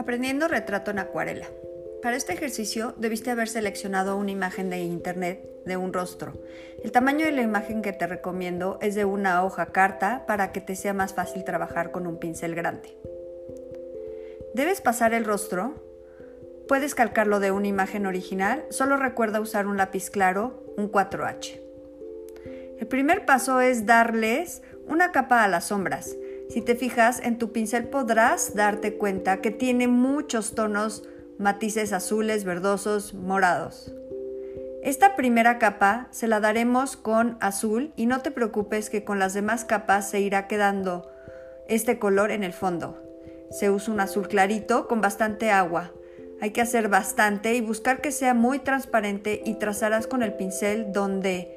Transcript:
Aprendiendo retrato en acuarela. Para este ejercicio debiste haber seleccionado una imagen de internet de un rostro. El tamaño de la imagen que te recomiendo es de una hoja carta para que te sea más fácil trabajar con un pincel grande. Debes pasar el rostro. Puedes calcarlo de una imagen original, solo recuerda usar un lápiz claro, un 4H. El primer paso es darles una capa a las sombras. Si te fijas, en tu pincel podrás darte cuenta que tiene muchos tonos, matices azules, verdosos, morados. Esta primera capa se la daremos con azul y no te preocupes que con las demás capas se irá quedando este color en el fondo. Se usa un azul clarito con bastante agua. Hay que hacer bastante y buscar que sea muy transparente y trazarás con el pincel donde